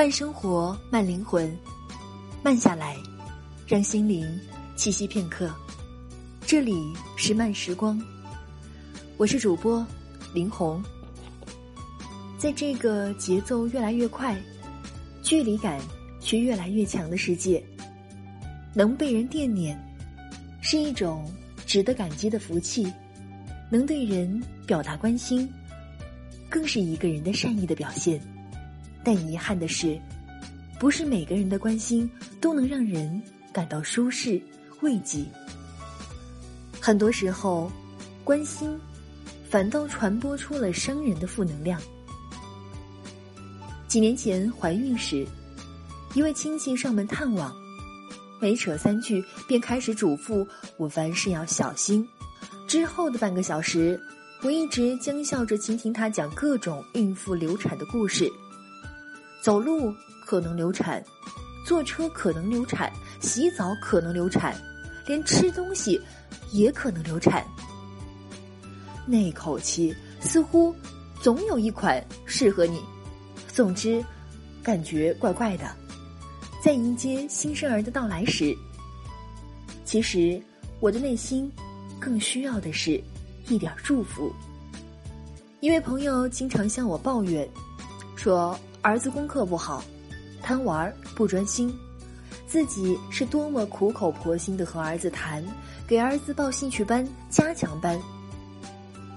慢生活，慢灵魂，慢下来，让心灵栖息片刻。这里是慢时光，我是主播林红。在这个节奏越来越快、距离感却越来越强的世界，能被人惦念，是一种值得感激的福气。能对人表达关心，更是一个人的善意的表现。但遗憾的是，不是每个人的关心都能让人感到舒适慰藉。很多时候，关心反倒传播出了伤人的负能量。几年前怀孕时，一位亲戚上门探望，没扯三句便开始嘱咐我凡事要小心。之后的半个小时，我一直僵笑着倾听他讲各种孕妇流产的故事。走路可能流产，坐车可能流产，洗澡可能流产，连吃东西也可能流产。那口气似乎总有一款适合你。总之，感觉怪怪的。在迎接新生儿的到来时，其实我的内心。更需要的是一点祝福。一位朋友经常向我抱怨，说儿子功课不好，贪玩不专心，自己是多么苦口婆心的和儿子谈，给儿子报兴趣班、加强班，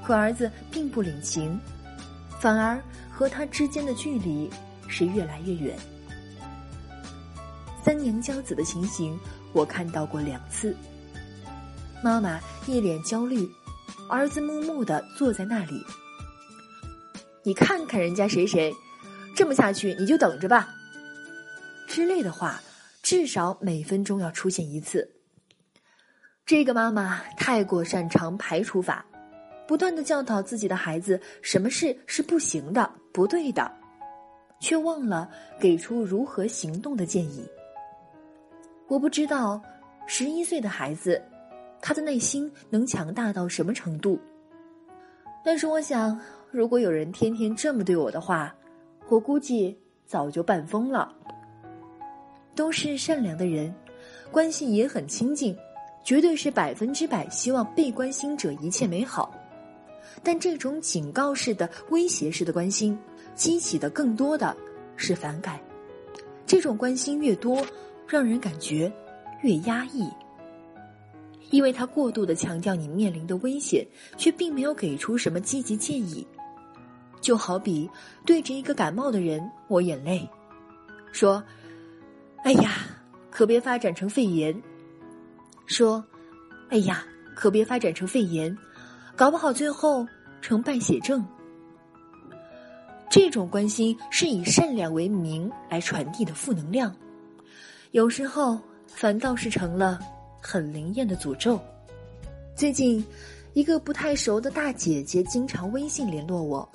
可儿子并不领情，反而和他之间的距离是越来越远。三娘教子的情形，我看到过两次。妈妈一脸焦虑，儿子木木的坐在那里。你看看人家谁谁，这么下去你就等着吧。之类的话，至少每分钟要出现一次。这个妈妈太过擅长排除法，不断的教导自己的孩子什么事是不行的、不对的，却忘了给出如何行动的建议。我不知道，十一岁的孩子。他的内心能强大到什么程度？但是我想，如果有人天天这么对我的话，我估计早就半疯了。都是善良的人，关系也很亲近，绝对是百分之百希望被关心者一切美好。但这种警告式的、威胁式的关心，激起的更多的是反感。这种关心越多，让人感觉越压抑。因为他过度的强调你面临的危险，却并没有给出什么积极建议，就好比对着一个感冒的人抹眼泪，说：“哎呀，可别发展成肺炎。”说：“哎呀，可别发展成肺炎，搞不好最后成败血症。”这种关心是以善良为名来传递的负能量，有时候反倒是成了。很灵验的诅咒。最近，一个不太熟的大姐姐经常微信联络我，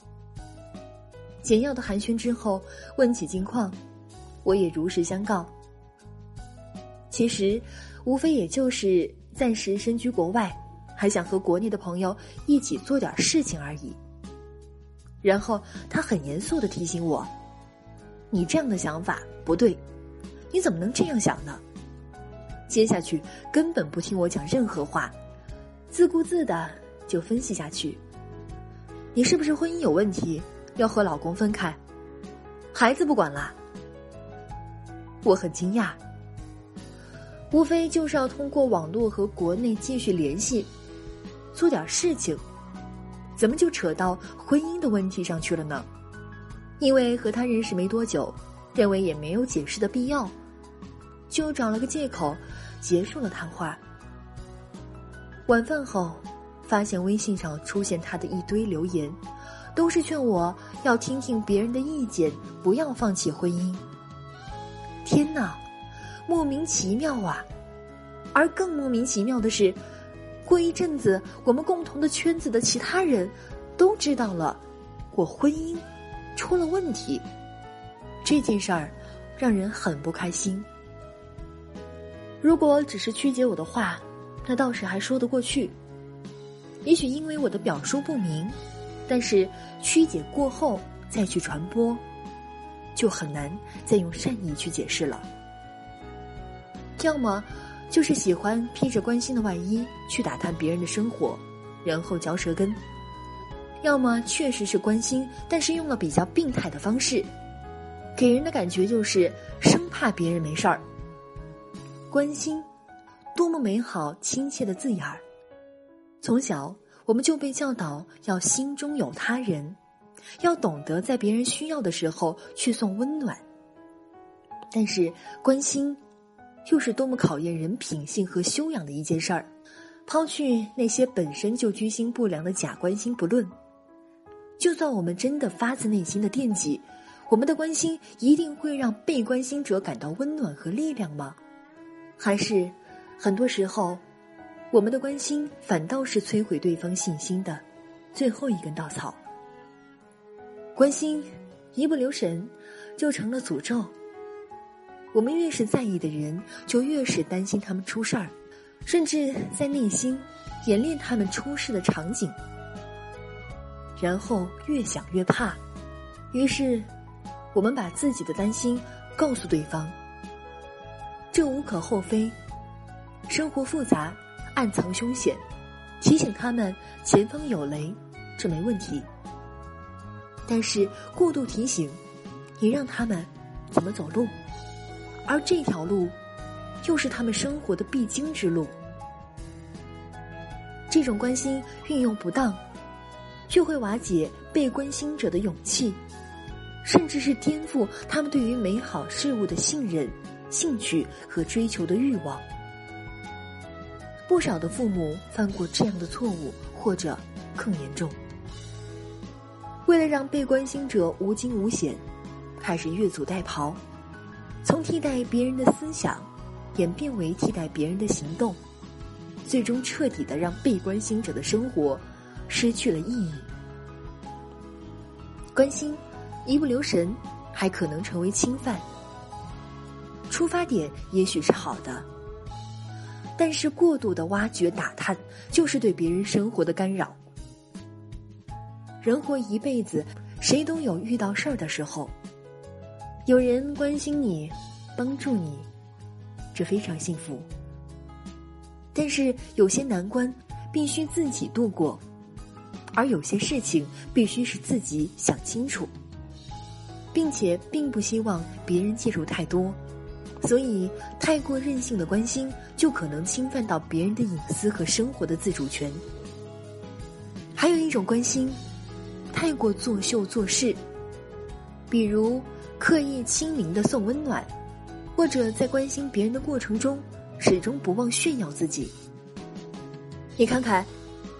简要的寒暄之后，问起近况，我也如实相告。其实，无非也就是暂时身居国外，还想和国内的朋友一起做点事情而已。然后，他很严肃的提醒我：“你这样的想法不对，你怎么能这样想呢？”接下去根本不听我讲任何话，自顾自的就分析下去。你是不是婚姻有问题，要和老公分开？孩子不管了？我很惊讶，无非就是要通过网络和国内继续联系，做点事情，怎么就扯到婚姻的问题上去了呢？因为和他认识没多久，认为也没有解释的必要。就找了个借口，结束了谈话。晚饭后，发现微信上出现他的一堆留言，都是劝我要听听别人的意见，不要放弃婚姻。天哪，莫名其妙啊！而更莫名其妙的是，过一阵子，我们共同的圈子的其他人都知道了我婚姻出了问题。这件事儿让人很不开心。如果只是曲解我的话，那倒是还说得过去。也许因为我的表述不明，但是曲解过后再去传播，就很难再用善意去解释了。要么就是喜欢披着关心的外衣去打探别人的生活，然后嚼舌根；要么确实是关心，但是用了比较病态的方式，给人的感觉就是生怕别人没事儿。关心，多么美好亲切的字眼儿！从小我们就被教导要心中有他人，要懂得在别人需要的时候去送温暖。但是关心，又是多么考验人品性和修养的一件事儿。抛去那些本身就居心不良的假关心不论，就算我们真的发自内心的惦记，我们的关心一定会让被关心者感到温暖和力量吗？还是，很多时候，我们的关心反倒是摧毁对方信心的最后一根稻草。关心一不留神就成了诅咒。我们越是在意的人，就越是担心他们出事儿，甚至在内心演练他们出事的场景，然后越想越怕，于是我们把自己的担心告诉对方。这无可厚非，生活复杂，暗藏凶险，提醒他们前方有雷，这没问题。但是过度提醒，也让他们怎么走路，而这条路，又是他们生活的必经之路。这种关心运用不当，就会瓦解被关心者的勇气，甚至是颠覆他们对于美好事物的信任。兴趣和追求的欲望，不少的父母犯过这样的错误，或者更严重。为了让被关心者无惊无险，开始越俎代庖，从替代别人的思想，演变为替代别人的行动，最终彻底的让被关心者的生活失去了意义。关心一不留神，还可能成为侵犯。出发点也许是好的，但是过度的挖掘打探就是对别人生活的干扰。人活一辈子，谁都有遇到事儿的时候，有人关心你，帮助你，这非常幸福。但是有些难关必须自己度过，而有些事情必须是自己想清楚，并且并不希望别人介入太多。所以，太过任性的关心，就可能侵犯到别人的隐私和生活的自主权。还有一种关心，太过作秀做事，比如刻意亲民的送温暖，或者在关心别人的过程中，始终不忘炫耀自己。你看看，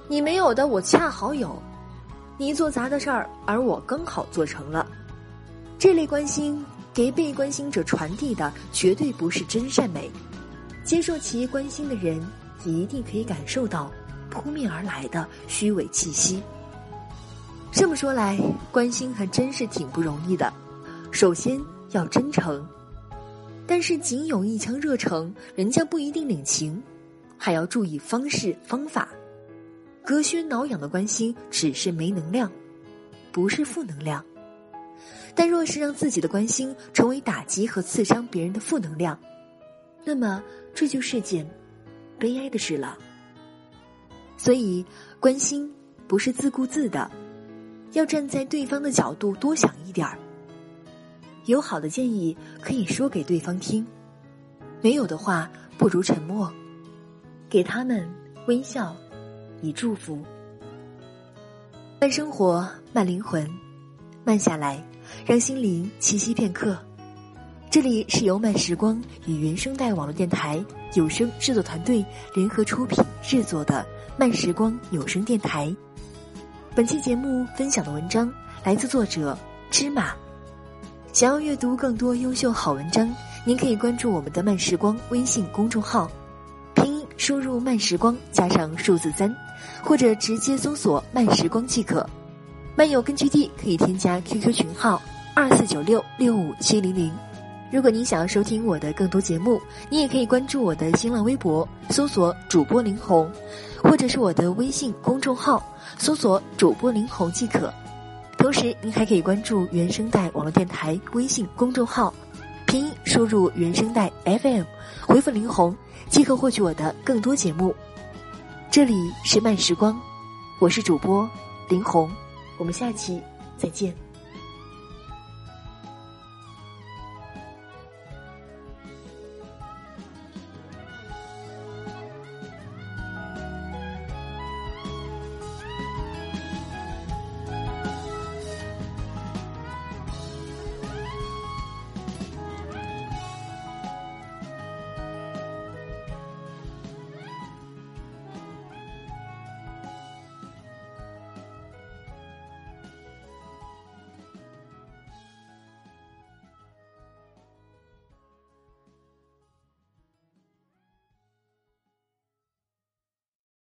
你没有的我恰好有，你做砸的事儿，而我刚好做成了。这类关心。给被关心者传递的绝对不是真善美，接受其关心的人一定可以感受到扑面而来的虚伪气息。这么说来，关心还真是挺不容易的。首先要真诚，但是仅有一腔热诚，人家不一定领情，还要注意方式方法。隔靴挠痒的关心只是没能量，不是负能量。但若是让自己的关心成为打击和刺伤别人的负能量，那么这就是件悲哀的事了。所以，关心不是自顾自的，要站在对方的角度多想一点儿。有好的建议可以说给对方听，没有的话不如沉默，给他们微笑，以祝福。慢生活，慢灵魂，慢下来。让心灵栖息片刻。这里是由慢时光与原声带网络电台有声制作团队联合出品制作的慢时光有声电台。本期节目分享的文章来自作者芝麻。想要阅读更多优秀好文章，您可以关注我们的慢时光微信公众号，拼音输入慢时光加上数字三，或者直接搜索慢时光即可。漫游根据地可以添加 QQ 群号二四九六六五七零零。如果您想要收听我的更多节目，你也可以关注我的新浪微博，搜索主播林红，或者是我的微信公众号，搜索主播林红即可。同时，您还可以关注原声带网络电台微信公众号，拼音输入“原声带 FM”，回复“林红”即可获取我的更多节目。这里是慢时光，我是主播林红，我们下期再见。